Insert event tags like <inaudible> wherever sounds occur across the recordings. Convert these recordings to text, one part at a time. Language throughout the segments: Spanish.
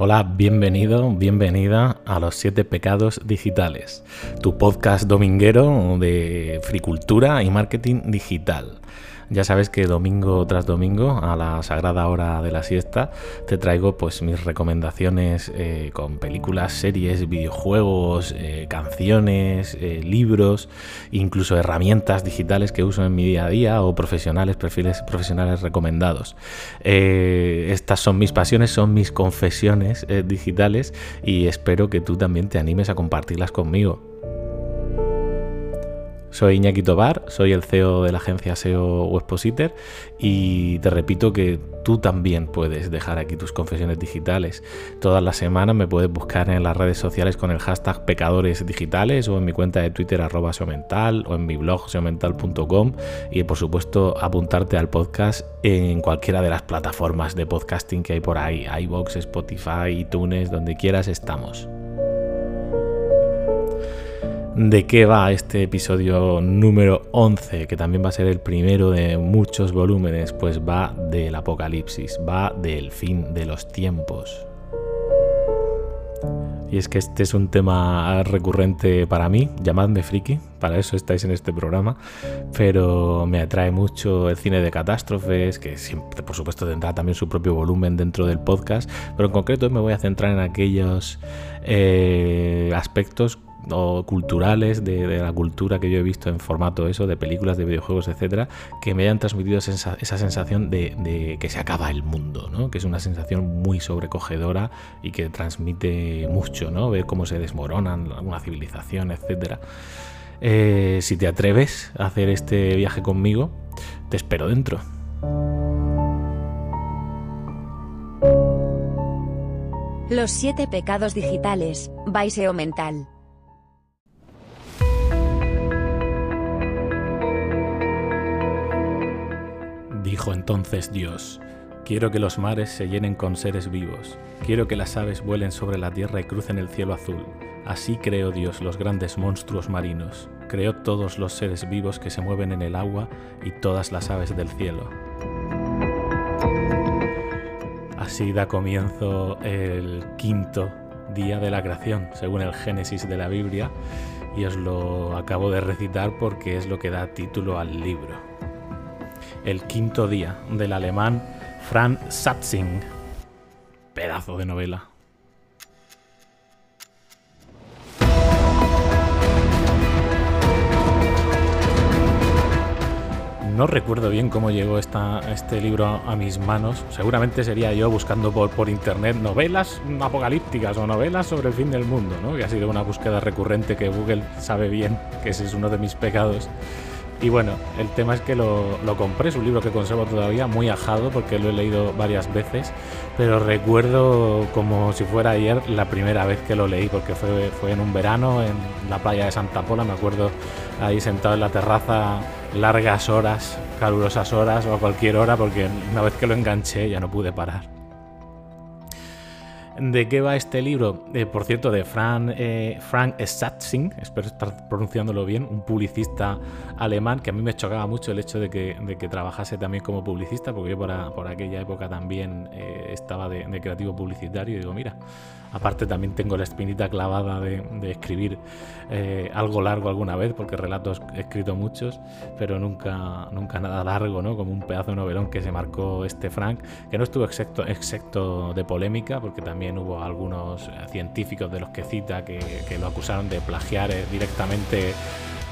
Hola, bienvenido, bienvenida a los siete pecados digitales, tu podcast dominguero de fricultura y marketing digital. Ya sabes que domingo tras domingo, a la sagrada hora de la siesta, te traigo pues mis recomendaciones eh, con películas, series, videojuegos, eh, canciones, eh, libros, incluso herramientas digitales que uso en mi día a día o profesionales, perfiles profesionales recomendados. estas son mis pasiones, son mis confesiones digitales y espero que tú también te animes a compartirlas conmigo. Soy Iñaki Tobar, soy el CEO de la agencia SEO Webpositor y te repito que tú también puedes dejar aquí tus confesiones digitales. Todas las semanas me puedes buscar en las redes sociales con el hashtag pecadores digitales o en mi cuenta de Twitter arroba seomental o en mi blog seomental.com y por supuesto apuntarte al podcast en cualquiera de las plataformas de podcasting que hay por ahí, iBox, Spotify, iTunes, donde quieras estamos. ¿De qué va este episodio número 11? Que también va a ser el primero de muchos volúmenes. Pues va del apocalipsis, va del fin de los tiempos. Y es que este es un tema recurrente para mí, llamadme friki, para eso estáis en este programa, pero me atrae mucho el cine de catástrofes, que siempre, por supuesto, tendrá también su propio volumen dentro del podcast, pero en concreto me voy a centrar en aquellos eh, aspectos o culturales de, la cultura que yo he visto en formato eso, de películas, de videojuegos, etcétera, que me hayan transmitido esa, sensación de, que se acaba el mundo, ¿no? que es una sensación muy sobrecogedora y que transmite mucho, ¿no? ver cómo se desmoronan una civilización, etcétera. Eh, si te atreves a hacer este viaje conmigo, te espero dentro. Los siete pecados digitales, Baiseo Mental. Dijo entonces Dios, quiero que los mares se llenen con seres vivos, quiero que las aves vuelen sobre la tierra y crucen el cielo azul. Así creó Dios los grandes monstruos marinos, creó todos los seres vivos que se mueven en el agua y todas las aves del cielo. Así da comienzo el quinto día de la creación, según el Génesis de la Biblia, y os lo acabo de recitar porque es lo que da título al libro. El quinto día del alemán Franz Satzing. Pedazo de novela. No recuerdo bien cómo llegó este libro a, mis manos. Seguramente sería yo buscando por, por, internet novelas apocalípticas o novelas sobre el fin del mundo, ¿no? Que ha sido una búsqueda recurrente que Google sabe bien que ese es uno de mis pecados. Y bueno, el tema es que lo, compré, es un libro que conservo todavía, muy ajado porque lo he leído varias veces, pero recuerdo como si fuera ayer la primera vez que lo leí, porque fue, fue en un verano en la playa de Santa Pola, me acuerdo ahí sentado en la terraza largas horas, calurosas horas o a cualquier hora, porque una vez que lo enganché ya no pude parar. ¿De qué va este libro? Eh, por cierto, de Frank, eh, Frank Satzing, espero estar pronunciándolo bien, un publicista alemán que a mí me chocaba mucho el hecho de que, trabajase también como publicista, porque yo por, aquella época también eh, estaba de, creativo publicitario y digo, mira, Aparte también tengo la espinita clavada de, escribir algo largo alguna vez, porque relatos he escrito muchos, pero nunca, nunca nada largo, ¿no? Como un pedazo de novelón que se marcó este Frank, que no estuvo excepto, excepto de polémica, porque también hubo algunos científicos de los que cita que, lo acusaron de plagiar eh, directamente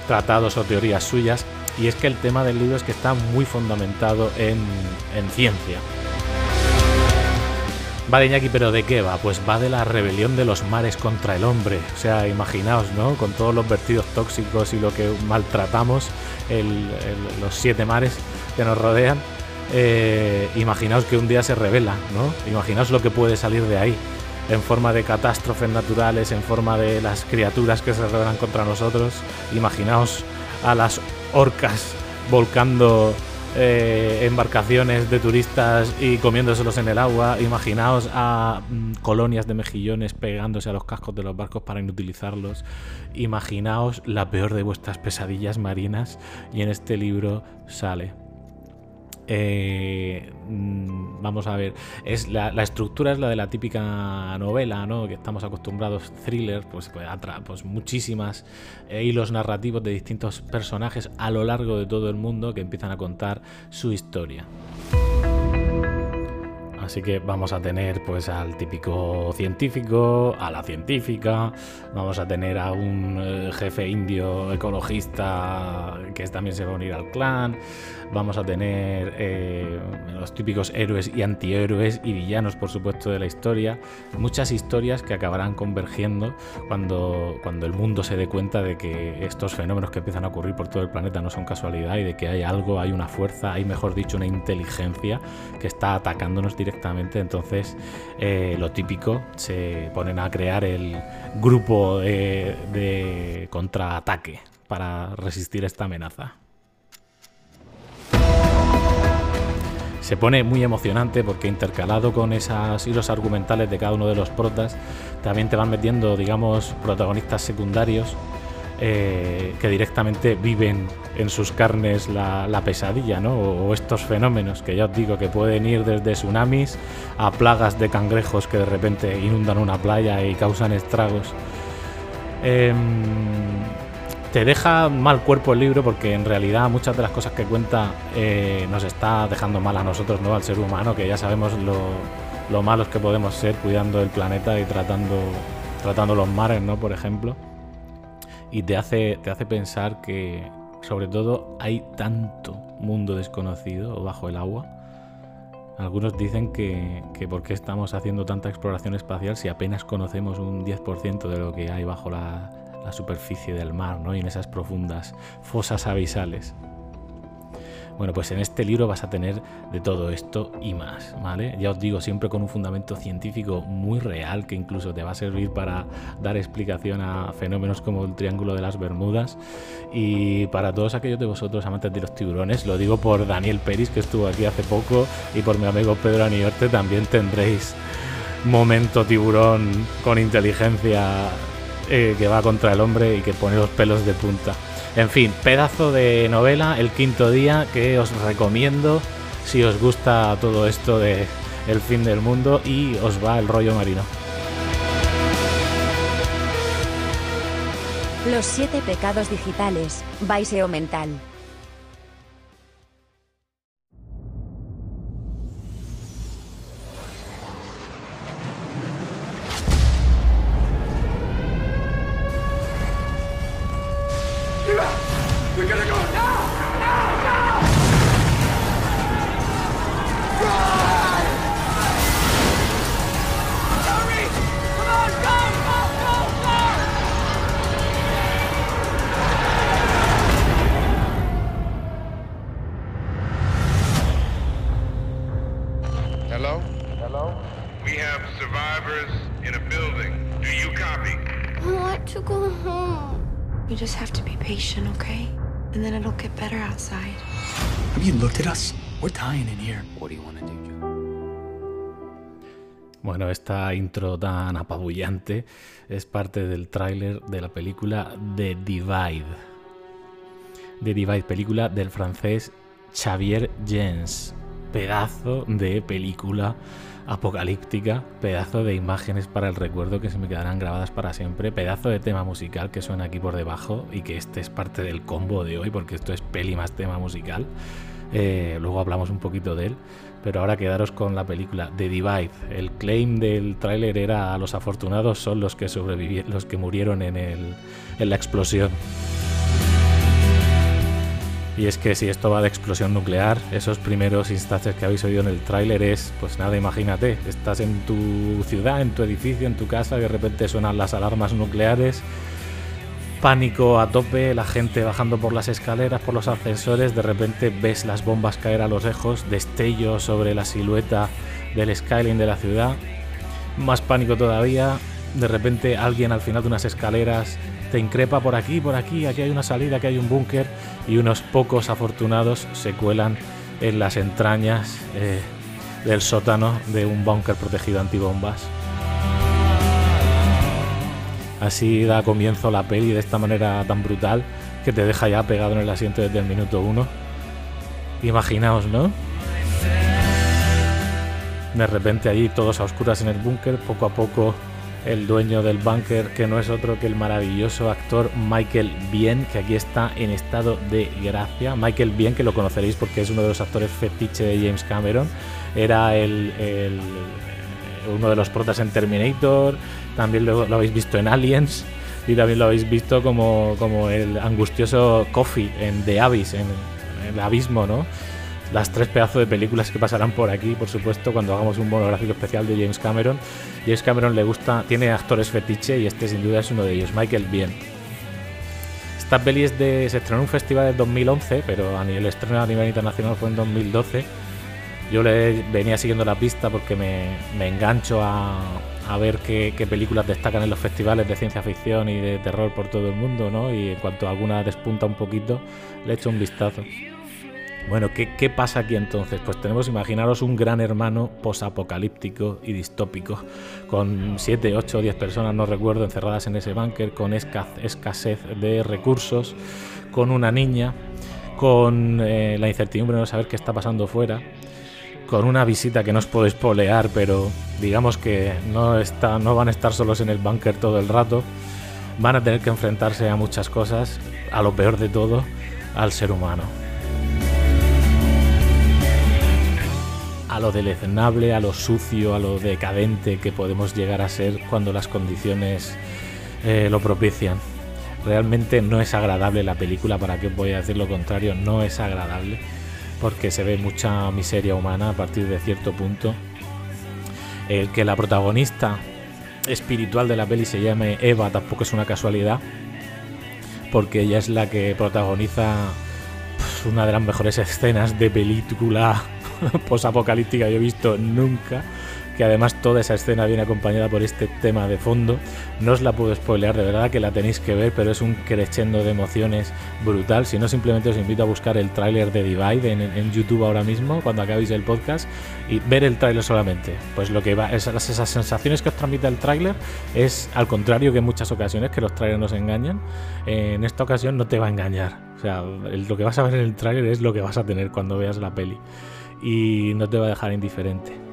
tratados o teorías suyas. Y es que el tema del libro es que está muy fundamentado en, en ciencia. Vale, Iñaki, pero ¿de qué va? Pues va de la rebelión de los mares contra el hombre. O sea, imaginaos, ¿no? Con todos los vertidos tóxicos y lo que maltratamos, los siete mares que nos rodean. Eh, imaginaos que un día se revela, ¿no? Imaginaos lo que puede salir de ahí, en forma de catástrofes naturales, en forma de las criaturas que se rebelan contra nosotros. Imaginaos a las orcas volcando eh, embarcaciones de turistas y comiéndoselos en el agua. Imaginaos a mm, colonias de mejillones pegándose a los cascos de los barcos para inutilizarlos. Imaginaos la peor de vuestras pesadillas marinas y en este libro sale. Eh, mm, vamos a ver, es la, estructura es la de la típica novela, ¿no? Que estamos acostumbrados, thriller, pues, pues, pues muchísimas eh, hilos narrativos de distintos personajes a lo largo de todo el mundo que empiezan a contar su historia. Así que vamos a tener pues al típico científico, a la científica, vamos a tener a un eh, jefe indio ecologista que también se va a unir al clan, vamos a tener eh, los típicos héroes y antihéroes y villanos, por supuesto, de la historia. Muchas historias que acabarán convergiendo cuando, cuando el mundo se dé cuenta de que estos fenómenos que empiezan a ocurrir por todo el planeta no son casualidad y de que hay algo, hay una fuerza, hay, mejor dicho, una inteligencia que está atacándonos directamente. Entonces, eh, lo típico, se ponen a crear el grupo de contraataque para resistir esta amenaza. Se pone muy emocionante porque intercalado con esos hilos argumentales de cada uno de los protas, también te van metiendo, digamos, protagonistas secundarios eh, que directamente viven en sus carnes la, pesadilla, ¿no? O, estos fenómenos que ya os digo que pueden ir desde tsunamis a plagas de cangrejos que de repente inundan una playa y causan estragos. Em, te deja mal cuerpo el libro porque en realidad muchas de las cosas que cuenta eh, nos está dejando mal a nosotros, ¿no? Al ser humano, que ya sabemos lo, malos que podemos ser cuidando el planeta y tratando, tratando los mares, ¿no? Por ejemplo. Y te hace, te hace pensar que, sobre todo, hay tanto mundo desconocido bajo el agua. Algunos dicen que, que por qué estamos haciendo tanta exploración espacial si apenas conocemos un 10% de lo que hay bajo la, la superficie del mar, ¿no? Y en esas profundas fosas abisales. Bueno, pues en este libro vas a tener de todo esto y más, ¿vale? Ya os digo, siempre con un fundamento científico muy real que incluso te va a servir para dar explicación a fenómenos como el Triángulo de las Bermudas. Y para todos aquellos de vosotros amantes de los tiburones, lo digo por Daniel Peris, que estuvo aquí hace poco, y por mi amigo Pedro Aniorte, también tendréis momento tiburón con inteligencia eh, que va contra el hombre y que pone los pelos de punta. En fin, pedazo de novela, el quinto día, que os recomiendo si os gusta todo esto de el fin del mundo y os va el rollo marino. Los siete pecados digitales, Baiseo mental. Esta intro tan apabullante es parte del tráiler de la película The Divide. The Divide, película del francés Xavier Jens. Pedazo de película apocalíptica, pedazo de imágenes para el recuerdo que se me quedarán grabadas para siempre, pedazo de tema musical que suena aquí por debajo y que este es parte del combo de hoy porque esto es peli más tema musical. Eh, luego hablamos un poquito de él, pero ahora quedaros con la película The Divide. El claim del tráiler era los afortunados son los que sobrevivieron, los que murieron en, el, en la explosión. Y es que si esto va de explosión nuclear, esos primeros instantes que habéis oído en el tráiler es, pues nada, imagínate, estás en tu ciudad, en tu edificio, en tu casa, de repente suenan las alarmas nucleares, pánico a tope, la gente bajando por las escaleras, por los ascensores, de repente ves las bombas caer a los lejos, destellos sobre la silueta del skyline de la ciudad, más pánico todavía, de repente alguien al final de unas escaleras te increpa por aquí, por aquí, aquí hay una salida, aquí hay un búnker y unos pocos afortunados se cuelan en las entrañas eh, del sótano de un búnker protegido antibombas. Así da comienzo la peli de esta manera tan brutal que te deja ya pegado en el asiento desde el minuto uno. Imaginaos, ¿no? De repente allí todos a oscuras en el búnker, poco a poco el dueño del búnker, que no es otro que el maravilloso actor Michael Bien, que aquí está en estado de gracia. Michael Bien, que lo conoceréis porque es uno de los actores fetiche de James Cameron, era el, uno de los protas en Terminator, también lo, habéis visto en Aliens y también lo habéis visto como, como el angustioso Coffee en The Abyss, en, en el abismo, ¿no? las tres pedazos de películas que pasarán por aquí, por supuesto, cuando hagamos un monográfico especial de James Cameron. James Cameron le gusta, tiene actores fetiche y este sin duda es uno de ellos, Michael Bien. Esta peli es de, se estrenó en un festival en 2011, pero a nivel, el estreno a nivel internacional fue en 2012. Yo le venía siguiendo la pista porque me, engancho a, ver qué, películas destacan en los festivales de ciencia ficción y de terror por todo el mundo, ¿no? Y en cuanto alguna despunta un poquito, le echo un vistazo. Bueno, ¿qué, pasa aquí entonces? Pues tenemos, imaginaros, un gran hermano posapocalíptico y distópico, con 7, 8 o 10 personas, no recuerdo, encerradas en ese búnker, con escasez de recursos, con una niña, con eh, la incertidumbre de no saber qué está pasando fuera, con una visita que no os puedo espolear, pero digamos que no, está, no van a estar solos en el búnker todo el rato, van a tener que enfrentarse a muchas cosas, a lo peor de todo, al ser humano. a lo deleznable, a lo sucio, a lo decadente que podemos llegar a ser cuando las condiciones eh, lo propician. Realmente no es agradable la película, para qué voy a decir lo contrario, no es agradable, porque se ve mucha miseria humana a partir de cierto punto. El que la protagonista espiritual de la peli se llame Eva tampoco es una casualidad, porque ella es la que protagoniza una de las mejores escenas de película <laughs> posapocalíptica yo he visto nunca. Que además toda esa escena viene acompañada por este tema de fondo. No os la puedo spoilear, de verdad que la tenéis que ver, pero es un crescendo de emociones brutal. Si no, simplemente os invito a buscar el tráiler de Divide en, YouTube ahora mismo, cuando acabéis el podcast, y ver el tráiler solamente. Pues lo que va, esas, esas sensaciones que os transmite el tráiler es al contrario que en muchas ocasiones, que los trailers nos engañan. en esta ocasión no te va a engañar. O sea, lo que vas a ver en el tráiler es lo que vas a tener cuando veas la peli y no te va a dejar indiferente.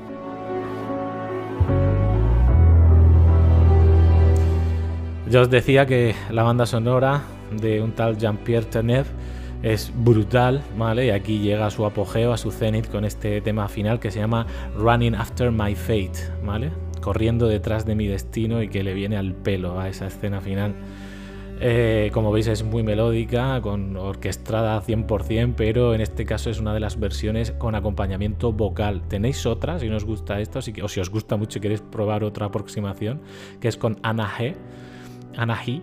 Ya os decía que la banda sonora de un tal Jean-Pierre Tenev es brutal, ¿vale? Y aquí llega a su apogeo, a su cenit con este tema final que se llama Running After My Fate, ¿vale? Corriendo detrás de mi destino y que le viene al pelo a esa escena final. Eh, como veis es muy melódica, con orquestada 100%, pero en este caso es una de las versiones con acompañamiento vocal. Tenéis otra, si os gusta esto, o si os gusta mucho y queréis probar otra aproximación, que es con Ana G. Ana G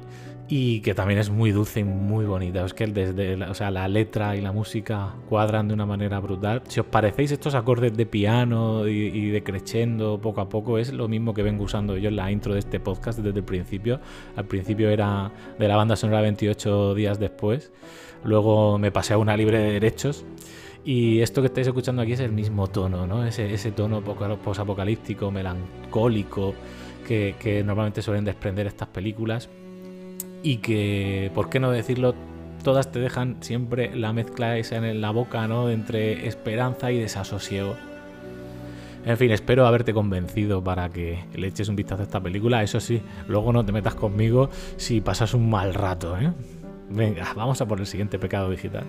y que también es muy dulce y muy bonita. Es que desde la, o sea, la letra y la música cuadran de una manera brutal. Si os parecéis estos acordes de piano y, de crescendo poco a poco, es lo mismo que vengo usando yo en la intro de este podcast desde el principio. Al principio era de la banda sonora 28 días después. Luego me pasé a una libre de derechos. Y esto que estáis escuchando aquí es el mismo tono, ¿no? Ese tono posapocalíptico, melancólico, que, normalmente suelen desprender estas películas y que, ¿por qué no decirlo? Todas te dejan siempre la mezcla esa en la boca, ¿no? Entre esperanza y desasosiego. En fin, espero haberte convencido para que le eches un vistazo a esta película. Eso sí, luego no te metas conmigo si pasas un mal rato, ¿eh? Venga, vamos a por el siguiente pecado digital.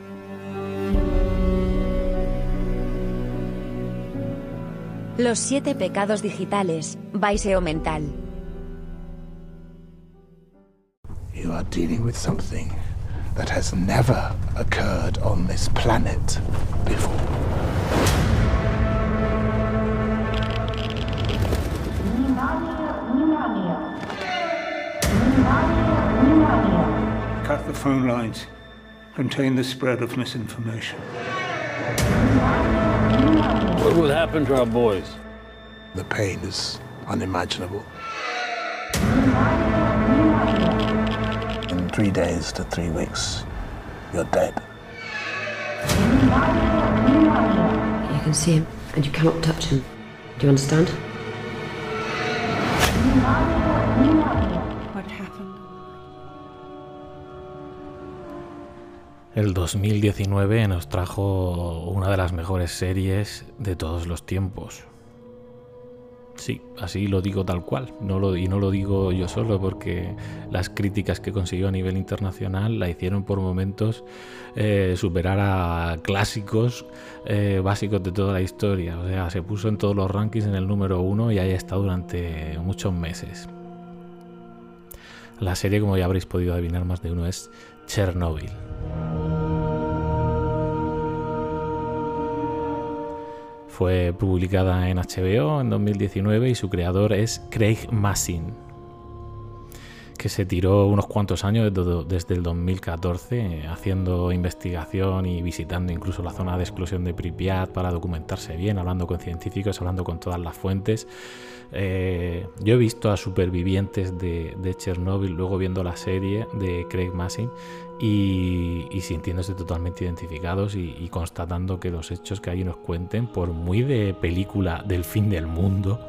Los siete pecados digitales, Baiseo Mental. You are dealing with something that has never occurred on this planet before. Cut the phone lines. Contain the spread of misinformation. What will happen to our boys? The pain is unimaginable. In three days to three weeks, you're dead. You can see him, and you cannot touch him. Do you understand? El 2019 nos trajo una de las mejores series de todos los tiempos. Sí, así lo digo tal cual. No lo, y no lo digo yo solo porque las críticas que consiguió a nivel internacional la hicieron por momentos eh, superar a clásicos eh, básicos de toda la historia. O sea, se puso en todos los rankings en el número uno y ahí estado durante muchos meses. La serie, como ya habréis podido adivinar más de uno, es Chernobyl. Fue publicada en HBO en 2019 y su creador es Craig Massin, que se tiró unos cuantos años desde el 2014 haciendo investigación y visitando incluso la zona de exclusión de Pripyat para documentarse bien, hablando con científicos, hablando con todas las fuentes. Eh, yo he visto a supervivientes de, de, Chernobyl luego viendo la serie de Craig Massin y, sintiéndose totalmente identificados y, constatando que los hechos que allí nos cuenten, por muy de película del fin del mundo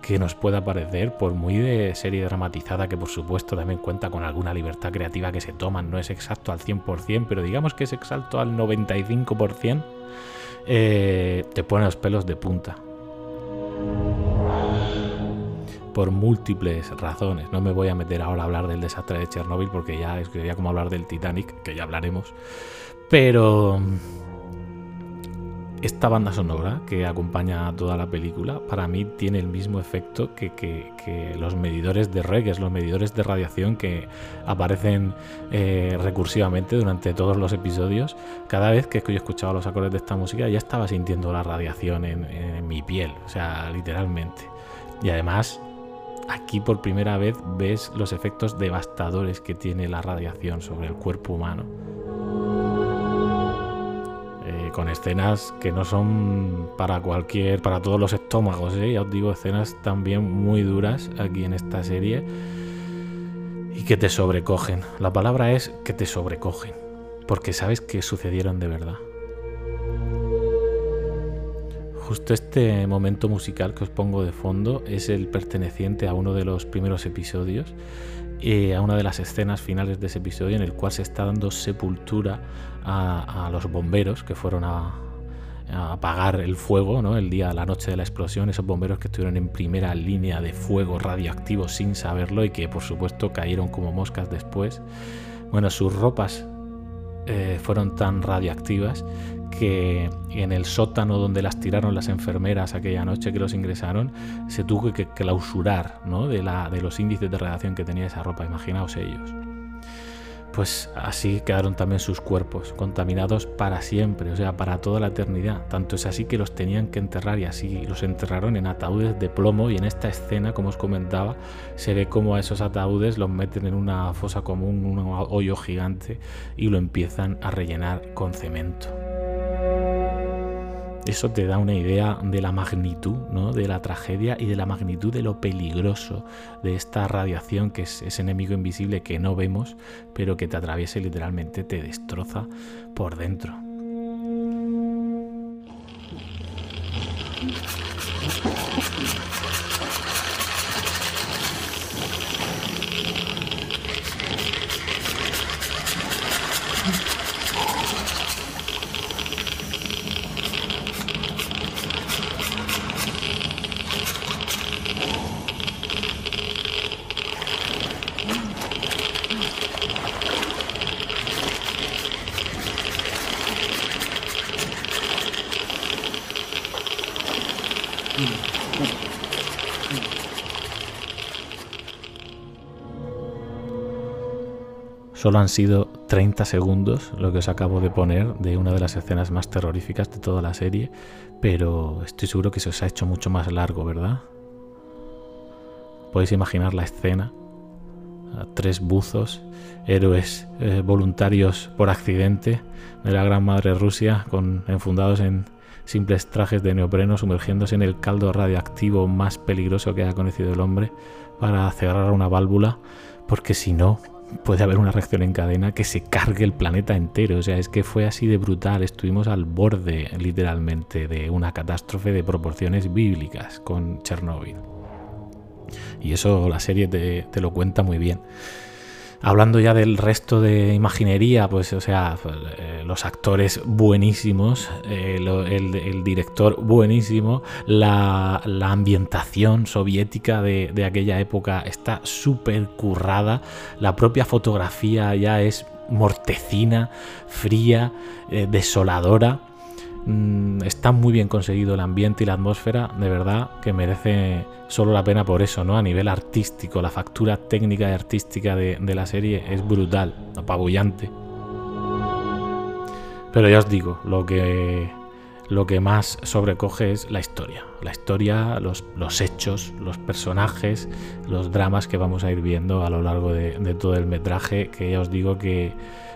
que nos pueda parecer, por muy de serie dramatizada que por supuesto también cuenta con alguna libertad creativa que se toman, no es exacto al 100%, pero digamos que es exacto al 95%, eh, te pone los pelos de punta por múltiples razones. No me voy a meter ahora a hablar del desastre de Chernobyl porque ya es como hablar del Titanic, que ya hablaremos. Pero esta banda sonora que acompaña a toda la película, para mí tiene el mismo efecto que, los medidores de reggae, los medidores de radiación que aparecen eh, recursivamente durante todos los episodios. Cada vez que yo escuchaba los acordes de esta música ya estaba sintiendo la radiación en mi piel, o sea, literalmente. Y además aquí por primera vez ves los efectos devastadores que tiene la radiación sobre el cuerpo humano. Eh, con escenas que no son para cualquier, para todos los estómagos, ¿eh? ya os digo, escenas también muy duras aquí en esta serie y que te sobrecogen. La palabra es que te sobrecogen, porque sabes que sucedieron de verdad justo este momento musical que os pongo de fondo es el perteneciente a uno de los primeros episodios, eh, a una de las escenas finales de ese episodio en el cual se está dando sepultura a, los bomberos que fueron a, apagar el fuego, ¿no? el día, la noche de la explosión, esos bomberos que estuvieron en primera línea de fuego radioactivo sin saberlo y que por supuesto cayeron como moscas después. Bueno, sus ropas eh, fueron tan radioactivas que en el sótano donde las tiraron las enfermeras aquella noche que los ingresaron, se tuvo que clausurar ¿no? de, los índices de radiación que tenía esa ropa, imaginaos ellos. Pues así quedaron también sus cuerpos, contaminados para siempre, o sea, para toda la eternidad. Tanto es así que los tenían que enterrar y así los enterraron en ataúdes de plomo y en esta escena, como os comentaba, se ve como a esos ataúdes los meten en una fosa común, un hoyo gigante y lo empiezan a rellenar con cemento. Eso te da una idea de la magnitud, ¿no? de la tragedia y de la magnitud de lo peligroso de esta radiación que es ese enemigo invisible que no vemos, pero que te atraviesa y literalmente te destroza por dentro. Solo han sido 30 segundos lo que os acabo de poner de una de las escenas más terroríficas de toda la serie, pero estoy seguro que se os ha hecho mucho más largo, ¿verdad? Podéis imaginar la escena. Tres buzos, héroes eh, voluntarios por accidente de la Gran Madre Rusia, con, enfundados en simples trajes de neopreno, sumergiéndose en el caldo radioactivo más peligroso que haya conocido el hombre para cerrar una válvula, porque si no, puede haber una reacción en cadena que se cargue el planeta entero. O sea, es que fue así de brutal. Estuvimos al borde, literalmente, de una catástrofe de proporciones bíblicas con Chernobyl. Y eso la serie te, lo cuenta muy bien. Hablando ya del resto de imaginería, pues, o sea, eh, los actores buenísimos, eh, el, director buenísimo, la, ambientación soviética de, aquella época está súper currada, la propia fotografía ya es mortecina, fría, eh, desoladora. Mm, está muy bien conseguido el ambiente y la atmósfera, de verdad que merece solo la pena por eso, ¿no? A nivel artístico, la factura técnica y artística de, la serie es brutal, apabullante. Pero ya os digo, lo que, lo que más sobrecoge es la historia. La historia, los, los hechos, los personajes, los dramas que vamos a ir viendo a lo largo de todo el metraje, que ya os digo que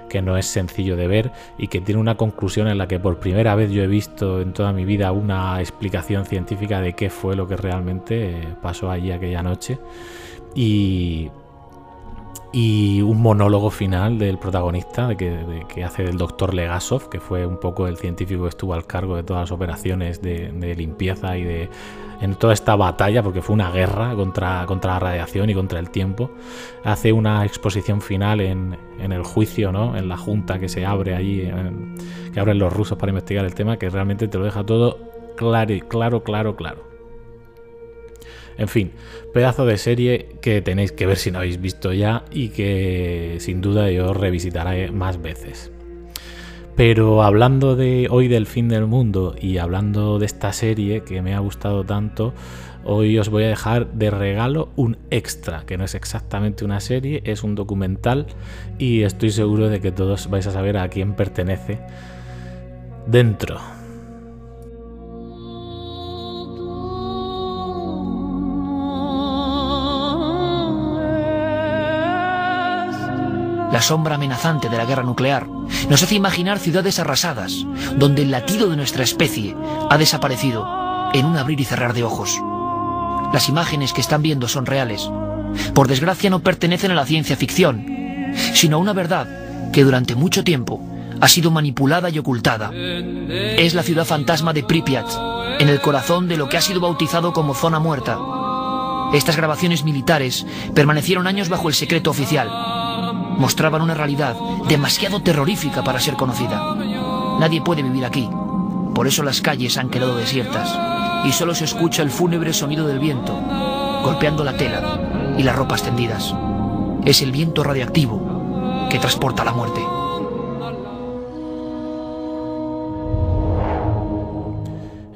que no es sencillo de ver y que tiene una conclusión en la que por primera vez yo he visto en toda mi vida una explicación científica de qué fue lo que realmente eh, pasó allí aquella noche. Y, y un monólogo final del protagonista de que, hace del doctor Legasov, que fue un poco el científico que estuvo al cargo de todas las operaciones de, limpieza y de en toda esta batalla, porque fue una guerra contra, contra la radiación y contra el tiempo, hace una exposición final en, el juicio, ¿no? en la junta que se abre allí, que abren los rusos para investigar el tema, que realmente te lo deja todo claro, claro, claro, claro. En fin, pedazo de serie que tenéis que ver si no habéis visto ya y que sin duda yo revisitaré más veces. Pero hablando de hoy del fin del mundo y hablando de esta serie que me ha gustado tanto, hoy os voy a dejar de regalo un extra, que no es exactamente una serie, es un documental y estoy seguro de que todos vais a saber a quién pertenece dentro la sombra amenazante de la guerra nuclear, nos hace imaginar ciudades arrasadas, donde el latido de nuestra especie ha desaparecido en un abrir y cerrar de ojos. Las imágenes que están viendo son reales. Por desgracia no pertenecen a la ciencia ficción, sino a una verdad que durante mucho tiempo ha sido manipulada y ocultada. Es la ciudad fantasma de Pripyat, en el corazón de lo que ha sido bautizado como zona muerta. Estas grabaciones militares permanecieron años bajo el secreto oficial mostraban una realidad demasiado terrorífica para ser conocida. Nadie puede vivir aquí. Por eso las calles han quedado desiertas y solo se escucha el fúnebre sonido del viento, golpeando la tela y las ropas tendidas. Es el viento radiactivo que transporta la muerte.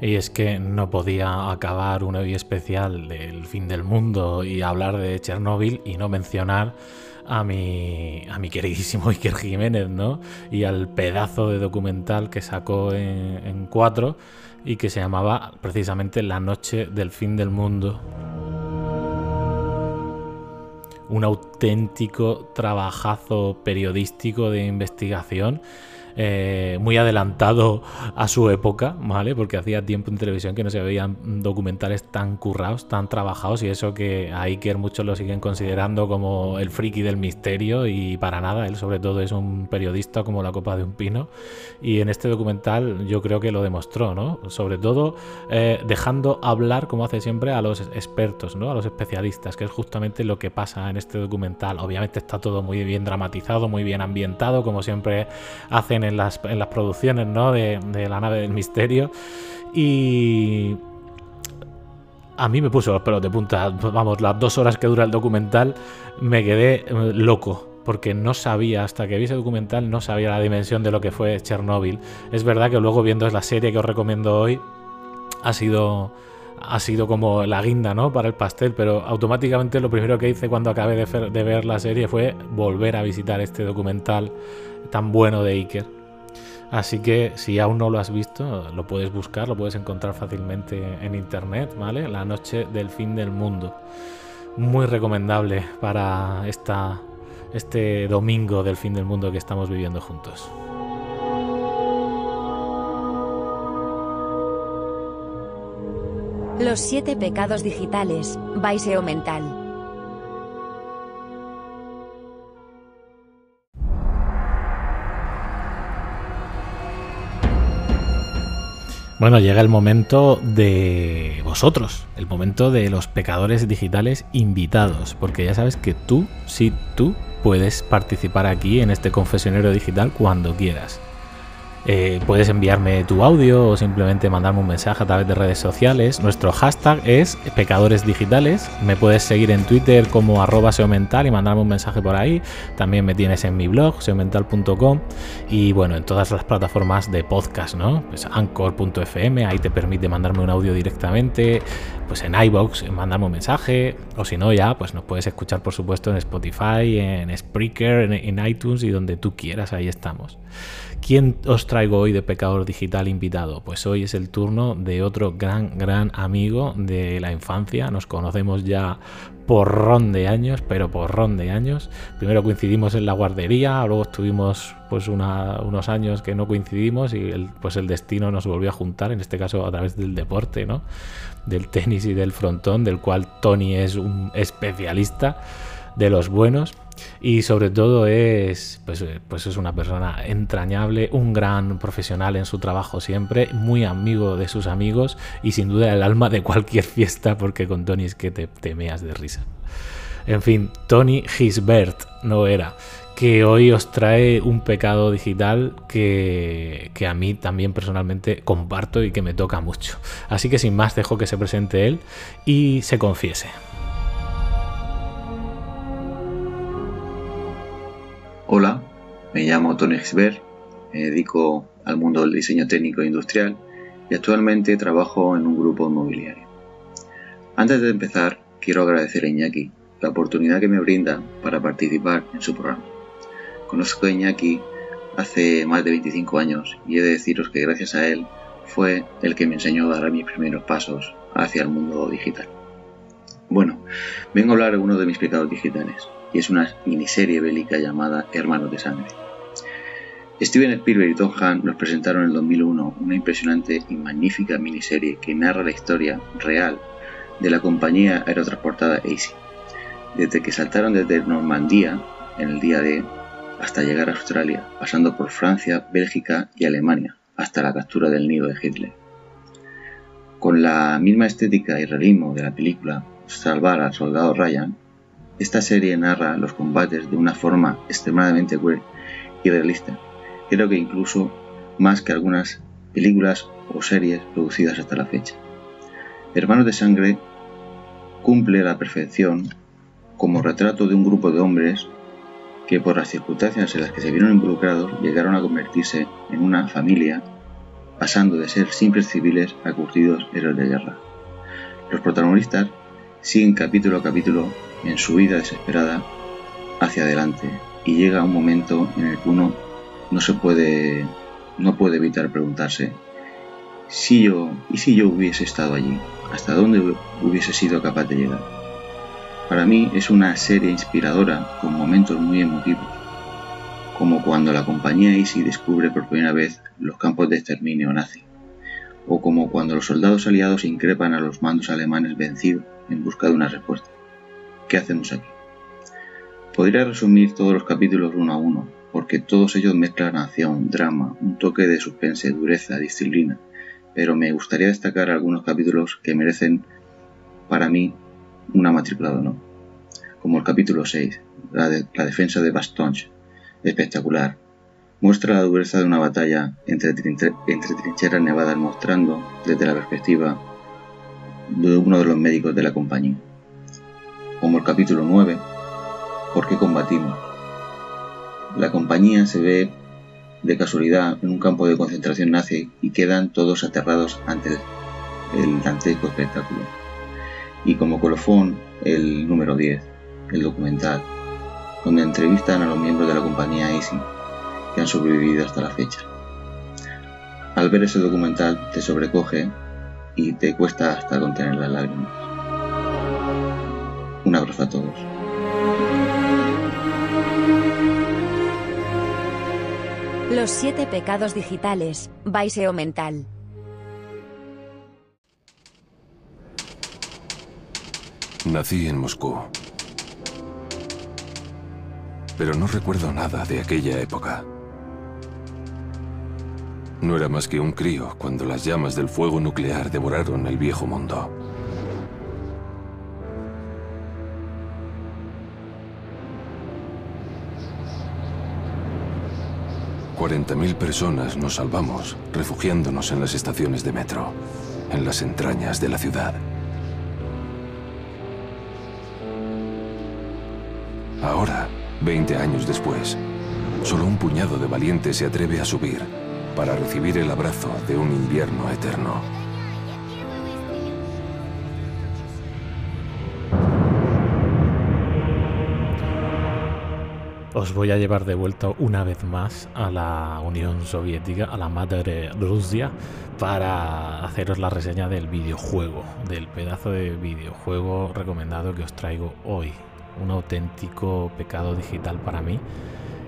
Y es que no podía acabar un hoy especial del fin del mundo y hablar de Chernóbil y no mencionar a mi, a mi queridísimo <laughs> Iker Jiménez, ¿no? Y al pedazo de documental que sacó en, en cuatro y que se llamaba precisamente La noche del fin del mundo. Un auténtico trabajazo periodístico de investigación eh, muy adelantado a su época, ¿vale? Porque hacía tiempo en televisión que no se veían documentales tan currados, tan trabajados, y eso que a Iker muchos lo siguen considerando como el friki del misterio, y para nada, él sobre todo es un periodista como la copa de un pino, y en este documental yo creo que lo demostró, ¿no? Sobre todo eh, dejando hablar, como hace siempre, a los expertos, ¿no? A los especialistas, que es justamente lo que pasa en este documental. Obviamente está todo muy bien dramatizado, muy bien ambientado, como siempre hacen en las, producciones ¿no? de, la nave del misterio. Y a mí me puso los pelos de punta. Vamos, las dos horas que dura el documental me quedé eh, loco. Porque no sabía, hasta que vi ese documental, no sabía la dimensión de lo que fue Chernobyl. Es verdad que luego viendo la serie que os recomiendo hoy, ha sido ha sido como la guinda, ¿no? Para el pastel, pero automáticamente lo primero que hice cuando acabé de, ver la serie fue volver a visitar este documental tan bueno de Iker. Así que si aún no lo has visto, lo puedes buscar, lo puedes encontrar fácilmente en internet, ¿vale? La noche del fin del mundo. Muy recomendable para esta, este domingo del fin del mundo que estamos viviendo juntos. Los siete pecados digitales, Baiseo mental. Bueno, llega el momento de vosotros, el momento de los pecadores digitales invitados, porque ya sabes que tú, sí, tú puedes participar aquí en este confesionero digital cuando quieras. Eh, puedes enviarme tu audio o simplemente mandarme un mensaje a través de redes sociales. Nuestro hashtag es pecadores digitales. Me puedes seguir en Twitter como arroba seomental y mandarme un mensaje por ahí. También me tienes en mi blog, seomental.com y bueno, en todas las plataformas de podcast, ¿no? Pues anchor.fm, ahí te permite mandarme un audio directamente. Pues en iBox, mandarme un mensaje. O si no, ya, pues nos puedes escuchar, por supuesto, en Spotify, en Spreaker, en, en iTunes y donde tú quieras, ahí estamos. ¿Quién os traigo hoy de Pecador Digital invitado? Pues hoy es el turno de otro gran, gran amigo de la infancia. Nos conocemos ya porrón de años, pero porrón de años. Primero coincidimos en la guardería, luego estuvimos pues unos años que no coincidimos y el, pues el destino nos volvió a juntar, en este caso a través del deporte, ¿no? Del tenis y del frontón, del cual Tony es un especialista de los buenos y sobre todo es pues, pues es una persona entrañable, un gran profesional en su trabajo siempre, muy amigo de sus amigos y sin duda el alma de cualquier fiesta porque con Tony es que te, temeas de risa. En fin, Tony Gisbert no era que hoy os trae un pecado digital que, que, a mí también personalmente comparto y que me toca mucho. Así que sin más dejo que se presente él y se confiese. Hola, me llamo Tony Gisbert, me dedico al mundo del diseño técnico e industrial y actualmente trabajo en un grupo inmobiliario. Antes de empezar, quiero agradecer a Iñaki la oportunidad que me brinda para participar en su programa. Conozco a Iñaki hace más de 25 años y he de deciros que gracias a él fue el que me enseñó a dar mis primeros pasos hacia el mundo digital. Bueno, vengo a hablar de uno de mis pecados digitales, y es una miniserie bélica llamada Hermanos de Sangre. Steven Spielberg y Tom Hanks nos presentaron en el 2001 una impresionante y magnífica miniserie que narra la historia real de la compañía aerotransportada AC, desde que saltaron desde Normandía en el día D hasta llegar a Australia, pasando por Francia, Bélgica y Alemania, hasta la captura del nido de Hitler. Con la misma estética y realismo de la película Salvar al soldado Ryan, esta serie narra los combates de una forma extremadamente cruel y realista, creo que incluso más que algunas películas o series producidas hasta la fecha. Hermanos de Sangre cumple la perfección como retrato de un grupo de hombres que por las circunstancias en las que se vieron involucrados llegaron a convertirse en una familia, pasando de ser simples civiles a curtidos héroes de guerra. Los protagonistas siguen capítulo a capítulo en su vida desesperada hacia adelante. Y llega un momento en el que uno no se puede no puede evitar preguntarse si yo y si yo hubiese estado allí hasta dónde hubiese sido capaz de llegar para mí es una serie inspiradora con momentos muy emotivos como cuando la compañía Easy descubre por primera vez los campos de exterminio nazi o como cuando los soldados aliados increpan a los mandos alemanes vencidos en busca de una respuesta ¿Qué hacemos aquí? Podría resumir todos los capítulos uno a uno, porque todos ellos mezclan acción, drama, un toque de suspense, dureza, disciplina, pero me gustaría destacar algunos capítulos que merecen para mí una matrícula de honor, como el capítulo 6, la, defensa de Bastogne, espectacular. Muestra la dureza de una batalla entre, entre trincheras nevadas mostrando desde la perspectiva de uno de los médicos de la compañía como el capítulo 9, ¿Por qué combatimos? La compañía se ve de casualidad en un campo de concentración nazi y quedan todos aterrados ante el dantesco espectáculo. Y como colofón, el número 10, el documental, donde entrevistan a los miembros de la compañía Easy que han sobrevivido hasta la fecha. Al ver ese documental te sobrecoge y te cuesta hasta contener las lágrimas. Un abrazo a todos. Los siete pecados digitales, Baiseo Mental. Nací en Moscú. Pero no recuerdo nada de aquella época. No era más que un crío cuando las llamas del fuego nuclear devoraron el viejo mundo. 40.000 personas nos salvamos refugiándonos en las estaciones de metro, en las entrañas de la ciudad. Ahora, 20 años después, solo un puñado de valientes se atreve a subir para recibir el abrazo de un invierno eterno. Os voy a llevar de vuelta una vez más a la Unión Soviética, a la madre Rusia, para haceros la reseña del videojuego, del pedazo de videojuego recomendado que os traigo hoy. Un auténtico pecado digital para mí,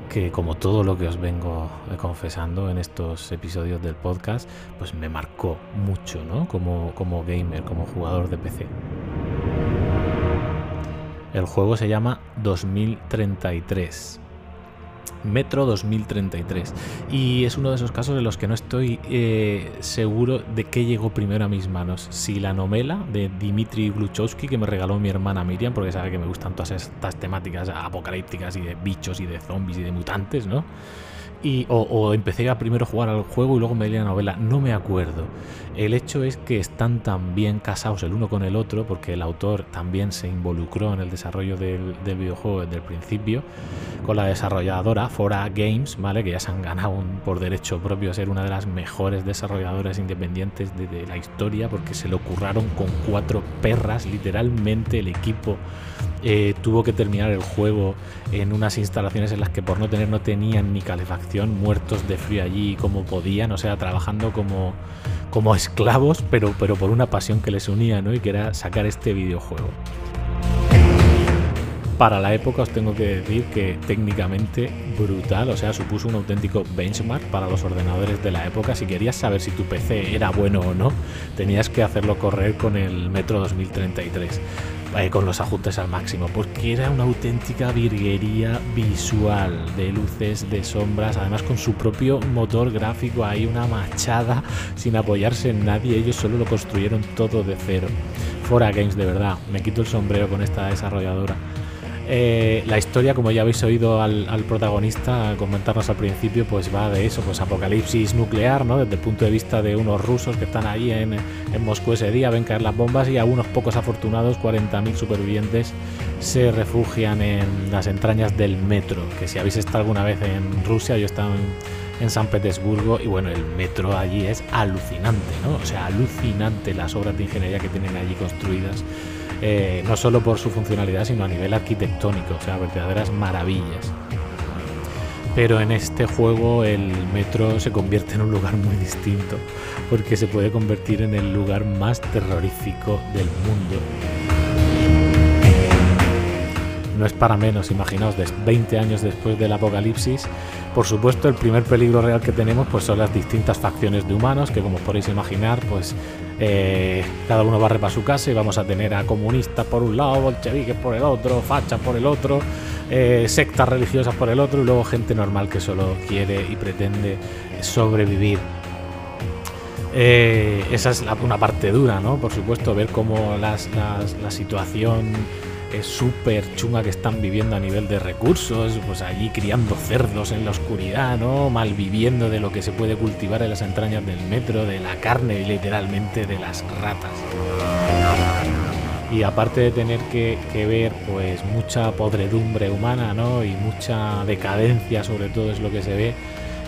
que como todo lo que os vengo confesando en estos episodios del podcast, pues me marcó mucho, ¿no? Como, como gamer, como jugador de PC. El juego se llama 2033. Metro 2033. Y es uno de esos casos en los que no estoy eh, seguro de qué llegó primero a mis manos. Si la novela de Dimitri Gluchowski, que me regaló mi hermana Miriam, porque sabe que me gustan todas estas temáticas apocalípticas y de bichos y de zombies y de mutantes, ¿no? Y, o, empecé a primero jugar al juego y luego me leí la novela, no me acuerdo. El hecho es que están tan bien casados el uno con el otro, porque el autor también se involucró en el desarrollo del, videojuego desde el principio, con la desarrolladora Fora Games, ¿vale? que ya se han ganado por derecho propio a ser una de las mejores desarrolladoras independientes de, de la historia, porque se lo curraron con cuatro perras, literalmente el equipo eh, tuvo que terminar el juego en unas instalaciones en las que por no tener no tenían ni calefacción, muertos de frío allí como podían, o sea, trabajando como, como esclavos, pero, pero por una pasión que les unía, ¿no? Y que era sacar este videojuego. Para la época os tengo que decir que técnicamente brutal, o sea, supuso un auténtico benchmark para los ordenadores de la época. Si querías saber si tu PC era bueno o no, tenías que hacerlo correr con el Metro 2033 eh, con los ajustes al máximo, porque era una auténtica virguería visual de luces, de sombras, además con su propio motor gráfico, hay una machada sin apoyarse en nadie, ellos solo lo construyeron todo de cero. Fora Games, de verdad, me quito el sombrero con esta desarrolladora. Eh, la historia, como ya habéis oído al, protagonista comentarnos al principio, pues va de eso, pues apocalipsis nuclear, ¿no? Desde el punto de vista de unos rusos que están ahí en, Moscú ese día, ven caer las bombas y a unos pocos afortunados, 40.000 supervivientes, se refugian en las entrañas del metro. Que si habéis estado alguna vez en Rusia, yo he estado en, en San Petersburgo y bueno, el metro allí es alucinante, ¿no? O sea, alucinante las obras de ingeniería que tienen allí construidas. Eh, no solo por su funcionalidad, sino a nivel arquitectónico, o sea, verdaderas maravillas. Pero en este juego el metro se convierte en un lugar muy distinto, porque se puede convertir en el lugar más terrorífico del mundo. No es para menos, imaginaos, 20 años después del apocalipsis, por supuesto el primer peligro real que tenemos pues son las distintas facciones de humanos, que como podéis imaginar, pues eh, cada uno barre para su casa y vamos a tener a comunistas por un lado, bolcheviques por el otro, fachas por el otro, eh, sectas religiosas por el otro y luego gente normal que solo quiere y pretende sobrevivir. Eh, esa es una parte dura, ¿no? Por supuesto, ver cómo la situación es súper chunga que están viviendo a nivel de recursos, pues allí criando cerdos en la oscuridad, ¿no? Malviviendo de lo que se puede cultivar en las entrañas del metro, de la carne y literalmente de las ratas. Y aparte de tener que, que, ver pues mucha podredumbre humana, ¿no? Y mucha decadencia sobre todo es lo que se ve,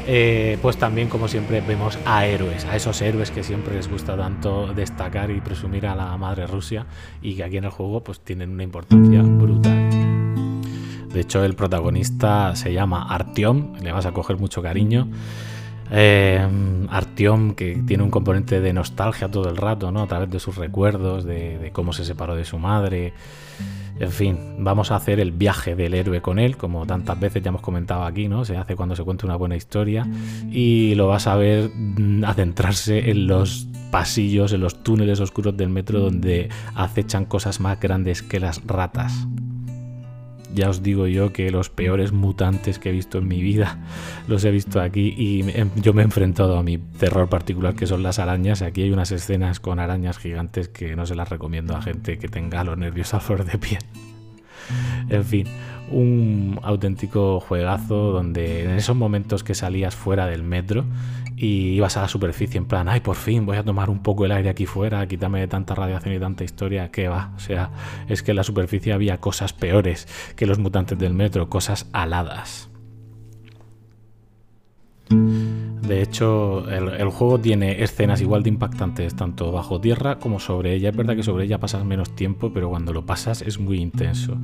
eh, pues también, como siempre, vemos a héroes, a esos héroes que siempre les gusta tanto destacar y presumir a la madre Rusia y que aquí en el juego pues tienen una importancia brutal. De hecho, el protagonista se llama Artyom, le vas a coger mucho cariño. Eh, Artyom, que tiene un componente de nostalgia todo el rato, ¿no? A través de sus recuerdos, de cómo se separó de su madre. En fin, vamos a hacer el viaje del héroe con él, como tantas veces ya hemos comentado aquí, ¿no? Se hace cuando se cuenta una buena historia y lo vas a ver mm, adentrarse en los pasillos, en los túneles oscuros del metro donde acechan cosas más grandes que las ratas ya os digo yo que los peores mutantes que he visto en mi vida <laughs> los he visto aquí y yo me he enfrentado a mi terror particular que son las arañas. Aquí hay unas escenas con arañas gigantes que no se las recomiendo a gente que tenga los nervios a flor de piel. En fin, un auténtico juegazo donde en esos momentos que salías fuera del metro y ibas a la superficie en plan, ay, por fin voy a tomar un poco el aire aquí fuera, quítame de tanta radiación y tanta historia, que va, o sea, es que en la superficie había cosas peores que los mutantes del metro, cosas aladas. De hecho, el, juego tiene escenas igual de impactantes tanto bajo tierra como sobre ella. Es verdad que sobre ella pasas menos tiempo, pero cuando lo pasas es muy intenso.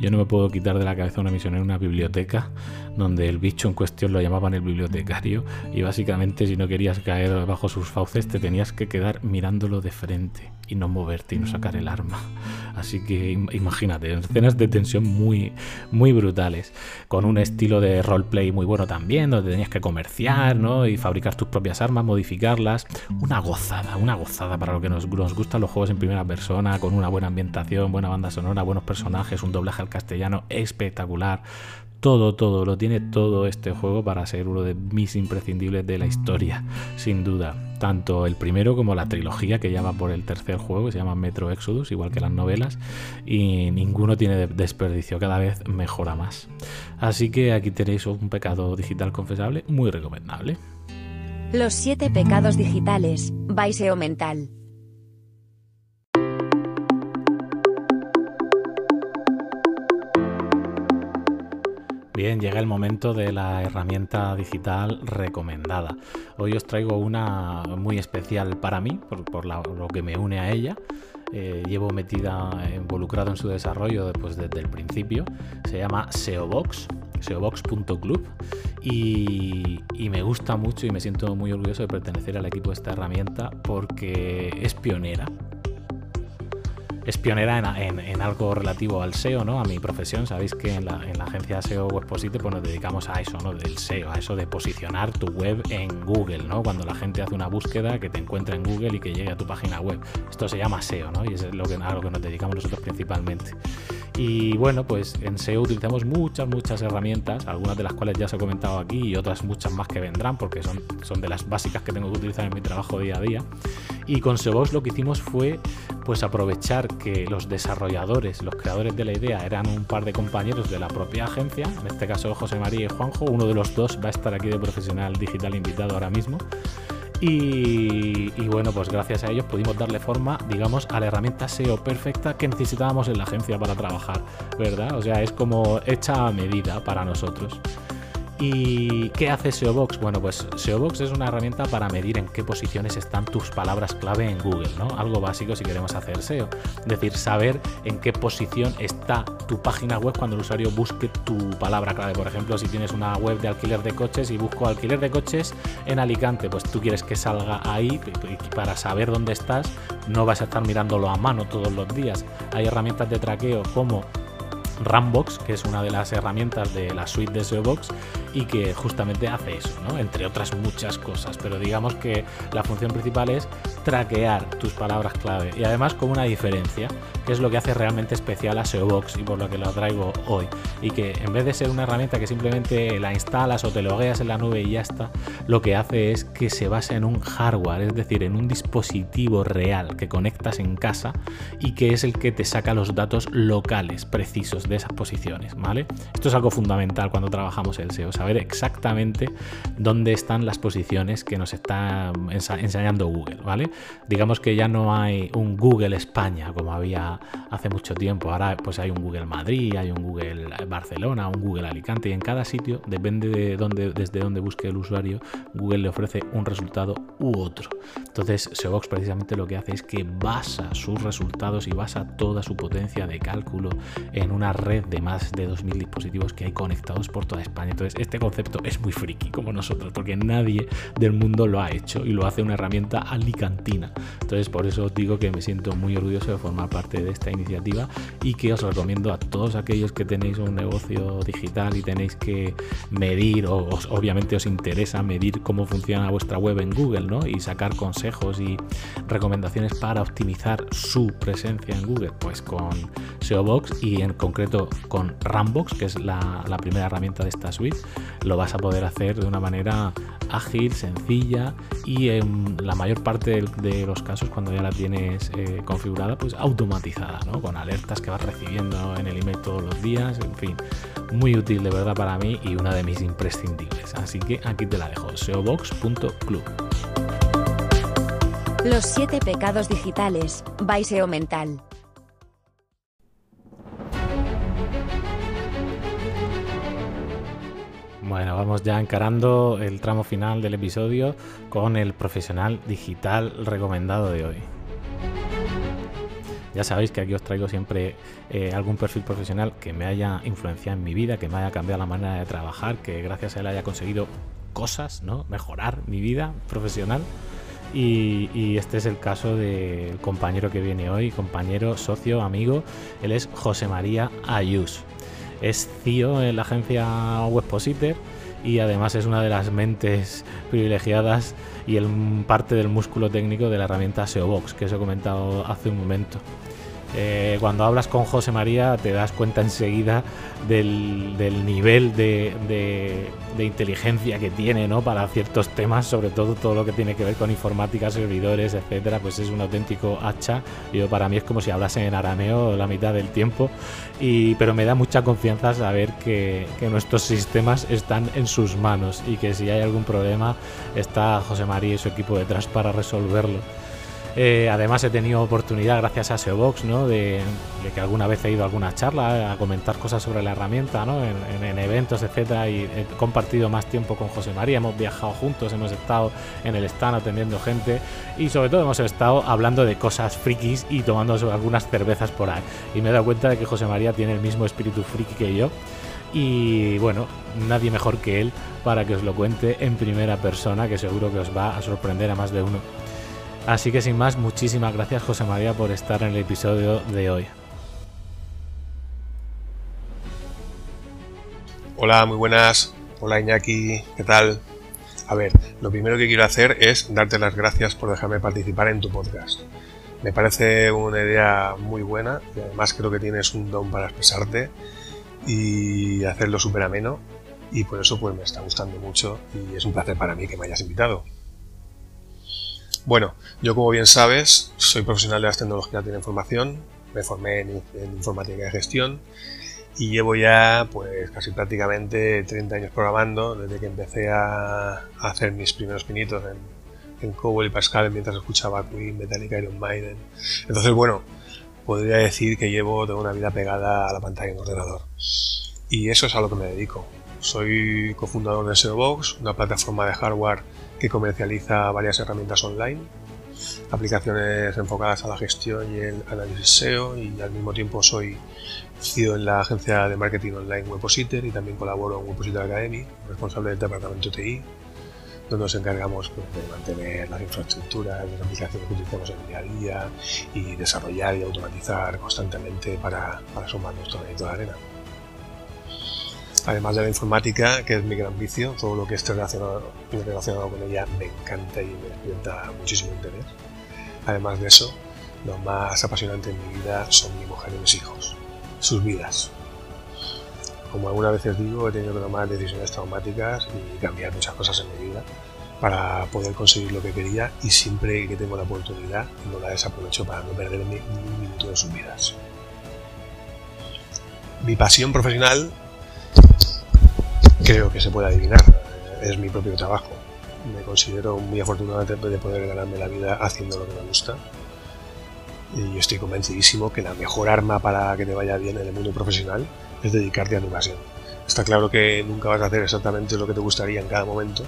Yo no me puedo quitar de la cabeza una misión en una biblioteca donde el bicho en cuestión lo llamaban el bibliotecario y básicamente si no querías caer bajo sus fauces te tenías que quedar mirándolo de frente y no moverte y no sacar el arma. Así que imagínate, escenas de tensión muy, muy brutales, con un estilo de roleplay muy bueno también, donde tenías que y fabricar tus propias armas, modificarlas. Una gozada, una gozada para lo que nos, nos gustan los juegos en primera persona, con una buena ambientación, buena banda sonora, buenos personajes, un doblaje al castellano espectacular todo, todo, lo tiene todo este juego para ser uno de mis imprescindibles de la historia, sin duda. Tanto el primero como la trilogía que ya va por el tercer juego, que se llama Metro Exodus, igual que las novelas, y ninguno tiene desperdicio, cada vez mejora más. Así que aquí tenéis un pecado digital confesable muy recomendable. Los siete pecados digitales, Baiseo Mental. Bien, llega el momento de la herramienta digital recomendada. Hoy os traigo una muy especial para mí, por, lo que me une a ella. Eh, llevo metida, involucrado en su desarrollo pues, desde el principio. Se llama SEObox, seobox.club y, y me gusta mucho y me siento muy orgulloso de pertenecer al equipo de esta herramienta porque es pionera es pionera en, algo relativo al SEO, ¿no? A mi profesión, sabéis que en la, agencia SEO Webposite pues nos dedicamos a eso, ¿no? Del SEO, a eso de posicionar tu web en Google, ¿no? Cuando la gente hace una búsqueda que te encuentra en Google y que llegue a tu página web. Esto se llama SEO, ¿no? Y es lo que, a lo que nos dedicamos nosotros principalmente. Y bueno, pues en SEO utilizamos muchas, muchas herramientas, algunas de las cuales ya os he comentado aquí y otras muchas más que vendrán porque son, son de las básicas que tengo que utilizar en mi trabajo día a día. Y con SEObox lo que hicimos fue pues aprovechar que los desarrolladores, los creadores de la idea eran un par de compañeros de la propia agencia, en este caso José María y Juanjo, uno de los dos va a estar aquí de profesional digital invitado ahora mismo. Y, bueno, pues gracias a ellos pudimos darle forma, digamos, a la herramienta SEO perfecta que necesitábamos en la agencia para trabajar, ¿verdad? O sea, es como hecha a medida para nosotros. ¿Y qué hace SEObox? Bueno, pues SEObox es una herramienta para medir en qué posiciones están tus palabras clave en Google, ¿no? Algo básico si queremos hacer SEO. Es decir, saber en qué posición está tu página web cuando el usuario busque tu palabra clave. Por ejemplo, si tienes una web de alquiler de coches y busco alquiler de coches en Alicante, pues tú quieres que salga ahí y para saber dónde estás, no vas a estar mirándolo a mano todos los días. Hay herramientas de traqueo como Rambox, que es una de las herramientas de la suite de SEObox y que justamente hace eso, ¿no? entre otras muchas cosas. Pero digamos que la función principal es traquear tus palabras clave y además con una diferencia, que es lo que hace realmente especial a SEObox y por lo que lo traigo hoy. Y que en vez de ser una herramienta que simplemente la instalas o te logueas en la nube y ya está, lo que hace es que se basa en un hardware, es decir, en un dispositivo real que conectas en casa y que es el que te saca los datos locales precisos de esas posiciones, ¿vale? Esto es algo fundamental cuando trabajamos el SEO, saber exactamente dónde están las posiciones que nos está enseñando Google, ¿vale? Digamos que ya no hay un Google España como había hace mucho tiempo, ahora pues hay un Google Madrid, hay un Google Barcelona, un Google Alicante y en cada sitio, depende de dónde, desde dónde busque el usuario, Google le ofrece un resultado u otro. Entonces, SEObox precisamente lo que hace es que basa sus resultados y basa toda su potencia de cálculo en una red de más de 2.000 dispositivos que hay conectados por toda España. Entonces, este concepto es muy friki como nosotros, porque nadie del mundo lo ha hecho y lo hace una herramienta alicantina. Entonces, por eso os digo que me siento muy orgulloso de formar parte de esta iniciativa y que os recomiendo a todos aquellos que tenéis un negocio digital y tenéis que medir, o obviamente os interesa medir cómo funciona vuestra web en Google, ¿no? Y sacar consejos y recomendaciones para optimizar su presencia en Google, pues con SEObox y en concreto con Rambox, que es la, primera herramienta de esta suite, lo vas a poder hacer de una manera ágil, sencilla y en la mayor parte de, los casos cuando ya la tienes eh, configurada, pues automatizada, ¿no? Con alertas que vas recibiendo en el email todos los días, en fin, muy útil de verdad para mí y una de mis imprescindibles. Así que aquí te la dejo, seobox.club. Los siete pecados digitales, SEO Mental. Bueno, vamos ya encarando el tramo final del episodio con el profesional digital recomendado de hoy. Ya sabéis que aquí os traigo siempre eh, algún perfil profesional que me haya influenciado en mi vida, que me haya cambiado la manera de trabajar, que gracias a él haya conseguido cosas, ¿no? Mejorar mi vida profesional. Y, este es el caso del compañero que viene hoy, compañero, socio, amigo. Él es José María Ayus es CEO en la agencia Webpositor y además es una de las mentes privilegiadas y el, parte del músculo técnico de la herramienta SEObox, que os he comentado hace un momento. Eh, cuando hablas con José María te das cuenta enseguida del, nivel de, inteligencia que tiene ¿no? para ciertos temas, sobre todo todo lo que tiene que ver con informática, servidores, etcétera, pues es un auténtico hacha. Yo para mí es como si hablase en arameo la mitad del tiempo, y, pero me da mucha confianza saber que, que nuestros sistemas están en sus manos y que si hay algún problema está José María y su equipo detrás para resolverlo. Eh, además he tenido oportunidad, gracias a SEObox, ¿no? de, que alguna vez he ido a alguna charla a comentar cosas sobre la herramienta, ¿no? en, eventos, etcétera, y he compartido más tiempo con José María, hemos viajado juntos, hemos estado en el stand atendiendo gente y sobre todo hemos estado hablando de cosas frikis y tomando algunas cervezas por ahí. Y me he dado cuenta de que José María tiene el mismo espíritu friki que yo. Y bueno, nadie mejor que él para que os lo cuente en primera persona, que seguro que os va a sorprender a más de uno. Así que sin más, muchísimas gracias José María por estar en el episodio de hoy. Hola, muy buenas. Hola Iñaki, ¿qué tal? A ver, lo primero que quiero hacer es darte las gracias por dejarme participar en tu podcast. Me parece una idea muy buena y además creo que tienes un don para expresarte y hacerlo súper ameno y por eso pues me está gustando mucho y es un placer para mí que me hayas invitado. Bueno, yo como bien sabes, soy profesional de las tecnologías de la información, me formé en, informática y gestión y llevo ya pues casi prácticamente 30 años programando desde que empecé a, hacer mis primeros pinitos en, en COBOL y Pascal mientras escuchaba Queen, Metallica, Iron Maiden. Entonces, bueno, podría decir que llevo toda una vida pegada a la pantalla en ordenador. Y eso es a lo que me dedico. Soy cofundador de SEObox, una plataforma de hardware que comercializa varias herramientas online, aplicaciones enfocadas a la gestión y el análisis SEO y al mismo tiempo soy CEO en la agencia de marketing online Webpositor y también colaboro en Webpositor Academy, responsable del departamento TI, donde nos encargamos pues, de mantener las infraestructuras las aplicaciones que utilizamos en el día a día y desarrollar y automatizar constantemente para, para sumar nuestro granito de arena además de la informática, que es mi gran vicio, todo lo que esté relacionado, relacionado con ella me encanta y me despierta muchísimo interés. Además de eso, lo más apasionante en mi vida son mi mujer y mis hijos, sus vidas. Como algunas veces digo, he tenido que tomar decisiones traumáticas y cambiar muchas cosas en mi vida para poder conseguir lo que quería y siempre que tengo la oportunidad no la desaprovecho para no perderme ni un minuto de sus vidas. Mi pasión profesional creo que se puede adivinar. Es mi propio trabajo. Me considero muy afortunado de poder ganarme la vida haciendo lo que me gusta. Y estoy convencidísimo que la mejor arma para que te vaya bien en el mundo profesional es dedicarte a tu pasión. Está claro que nunca vas a hacer exactamente lo que te gustaría en cada momento,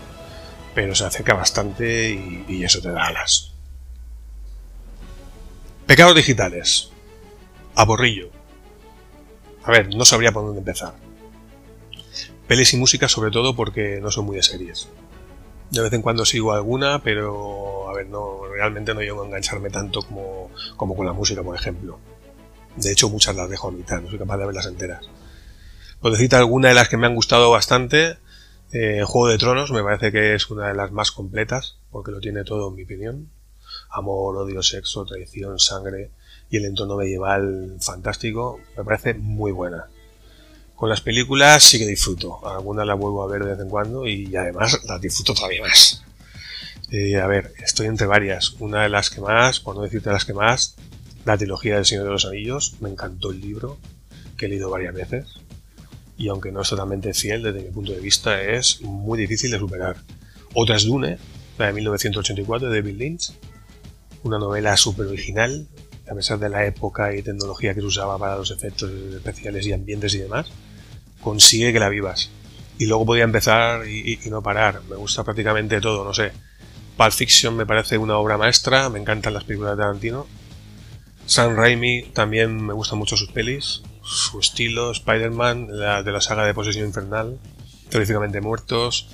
pero se acerca bastante y, y eso te da alas. Pecados digitales. Aborrillo. A ver, no sabría por dónde empezar. Pelis y música sobre todo porque no son muy de series. De vez en cuando sigo alguna, pero a ver, no, realmente no llego a engancharme tanto como, como con la música, por ejemplo. De hecho, muchas las dejo a mitad, no soy capaz de verlas enteras. Por decirte alguna de las que me han gustado bastante, eh, Juego de Tronos me parece que es una de las más completas, porque lo tiene todo en mi opinión. Amor, odio, sexo, traición, sangre y el entorno medieval fantástico, me parece muy buena. Con las películas sí que disfruto. Algunas las vuelvo a ver de vez en cuando y además las disfruto todavía más. Eh, a ver, estoy entre varias. Una de las que más, por no decirte las que más, la trilogía del Señor de los Anillos. Me encantó el libro, que he leído varias veces. Y aunque no es totalmente fiel desde mi punto de vista, es muy difícil de superar. Otra es Dune, la de 1984 de David Lynch. Una novela súper original, a pesar de la época y tecnología que se usaba para los efectos especiales y ambientes y demás. Consigue que la vivas. Y luego podía empezar y, no parar. Me gusta prácticamente todo, no sé. Pulp Fiction me parece una obra maestra, me encantan las películas de Tarantino. Sam Raimi también me gustan mucho sus pelis, su estilo, Spider-Man, la de la saga de Posesión Infernal, Teóricamente Muertos,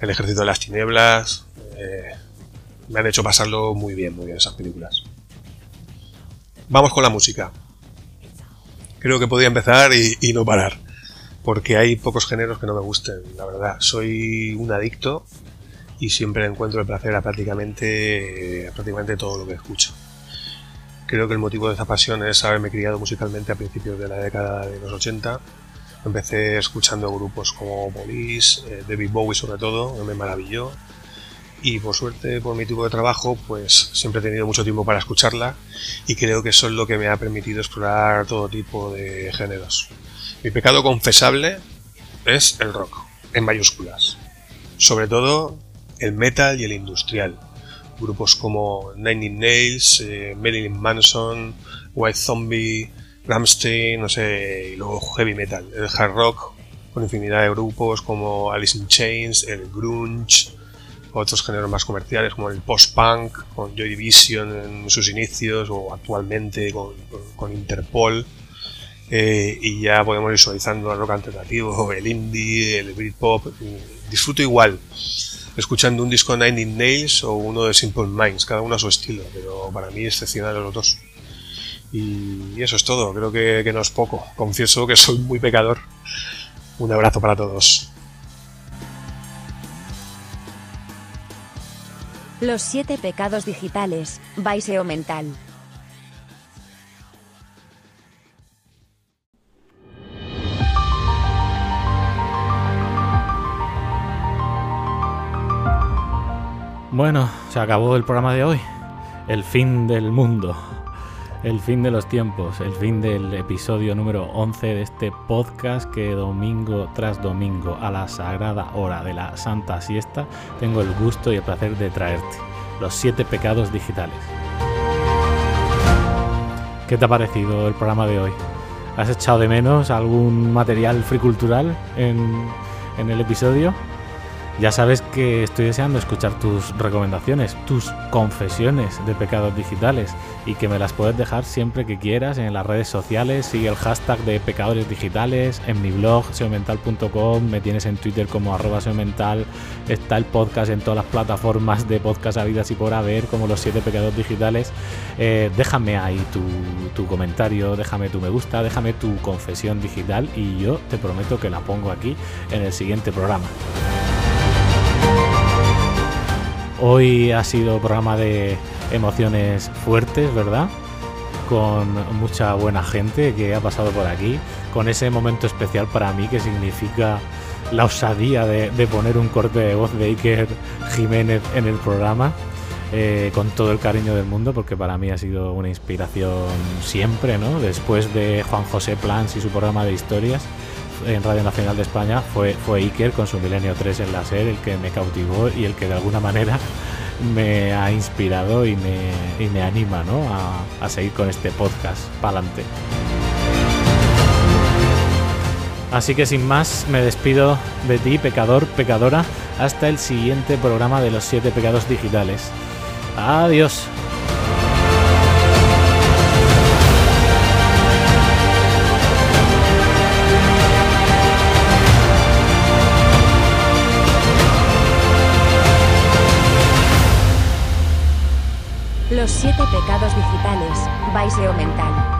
El Ejército de las Tinieblas. eh, me han hecho pasarlo muy bien, muy bien esas películas. Vamos con la música. Creo que podía empezar y no parar, porque hay pocos géneros que no me gusten, la verdad. Soy un adicto y siempre encuentro el placer a prácticamente, a prácticamente todo lo que escucho. Creo que el motivo de esa pasión es haberme criado musicalmente a principios de la década de los 80. Empecé escuchando grupos como Police, eh, David Bowie sobre todo, me maravilló. Y por suerte, por mi tipo de trabajo, pues siempre he tenido mucho tiempo para escucharla y creo que eso es lo que me ha permitido explorar todo tipo de géneros. Mi pecado confesable es el rock, en mayúsculas. Sobre todo el metal y el industrial grupos como Nine Inch Nails, eh, Marilyn Manson, White Zombie, Rammstein, no sé, y luego heavy metal, el hard rock, con infinidad de grupos como Alice in Chains, el grunge, otros géneros más comerciales como el post-punk, con Joy Division en sus inicios, o actualmente con, con- con Interpol. Eh, y ya podemos ir suavizando el rock alternativo, el indie, el Britpop. Disfruto igual escuchando un disco Nine Inch Nails o uno de Simple Minds, cada uno a su estilo, pero para mí excepcional los dos. Y eso es todo, creo que, que no es poco. Confieso que soy muy pecador. Un abrazo para todos. Los siete pecados digitales, Baiseo Mental. Bueno, se acabó el programa de hoy. El fin del mundo. El fin de los tiempos. El fin del episodio número 11 de este podcast que domingo tras domingo a la sagrada hora de la Santa Siesta tengo el gusto y el placer de traerte. Los siete pecados digitales. ¿Qué te ha parecido el programa de hoy? ¿Has echado de menos algún material fricultural en, en el episodio? Ya sabes que estoy deseando escuchar tus recomendaciones, tus confesiones de pecados digitales y que me las puedes dejar siempre que quieras en las redes sociales. Sigue el hashtag de pecadores digitales en mi blog seomental.com, me tienes en Twitter como arroba seomental, está el podcast en todas las plataformas de podcast habidas y por haber como los siete pecados digitales. Eh, déjame ahí tu, tu comentario, déjame tu me gusta, déjame tu confesión digital y yo te prometo que la pongo aquí en el siguiente programa. Hoy ha sido programa de emociones fuertes, ¿verdad? Con mucha buena gente que ha pasado por aquí, con ese momento especial para mí que significa la osadía de, poner un corte de voz de Iker Jiménez en el programa, eh, con todo el cariño del mundo, porque para mí ha sido una inspiración siempre, ¿no? Después de Juan José Plans y su programa de historias en Radio Nacional de España fue, fue Iker con su Milenio 3 en la SER el que me cautivó y el que de alguna manera <laughs> me ha inspirado y me, y me anima ¿no? a, a seguir con este podcast para adelante. Así que sin más, me despido de ti, pecador, pecadora, hasta el siguiente programa de los siete pecados digitales. Adiós. Los siete pecados digitales, Baiseo Mental.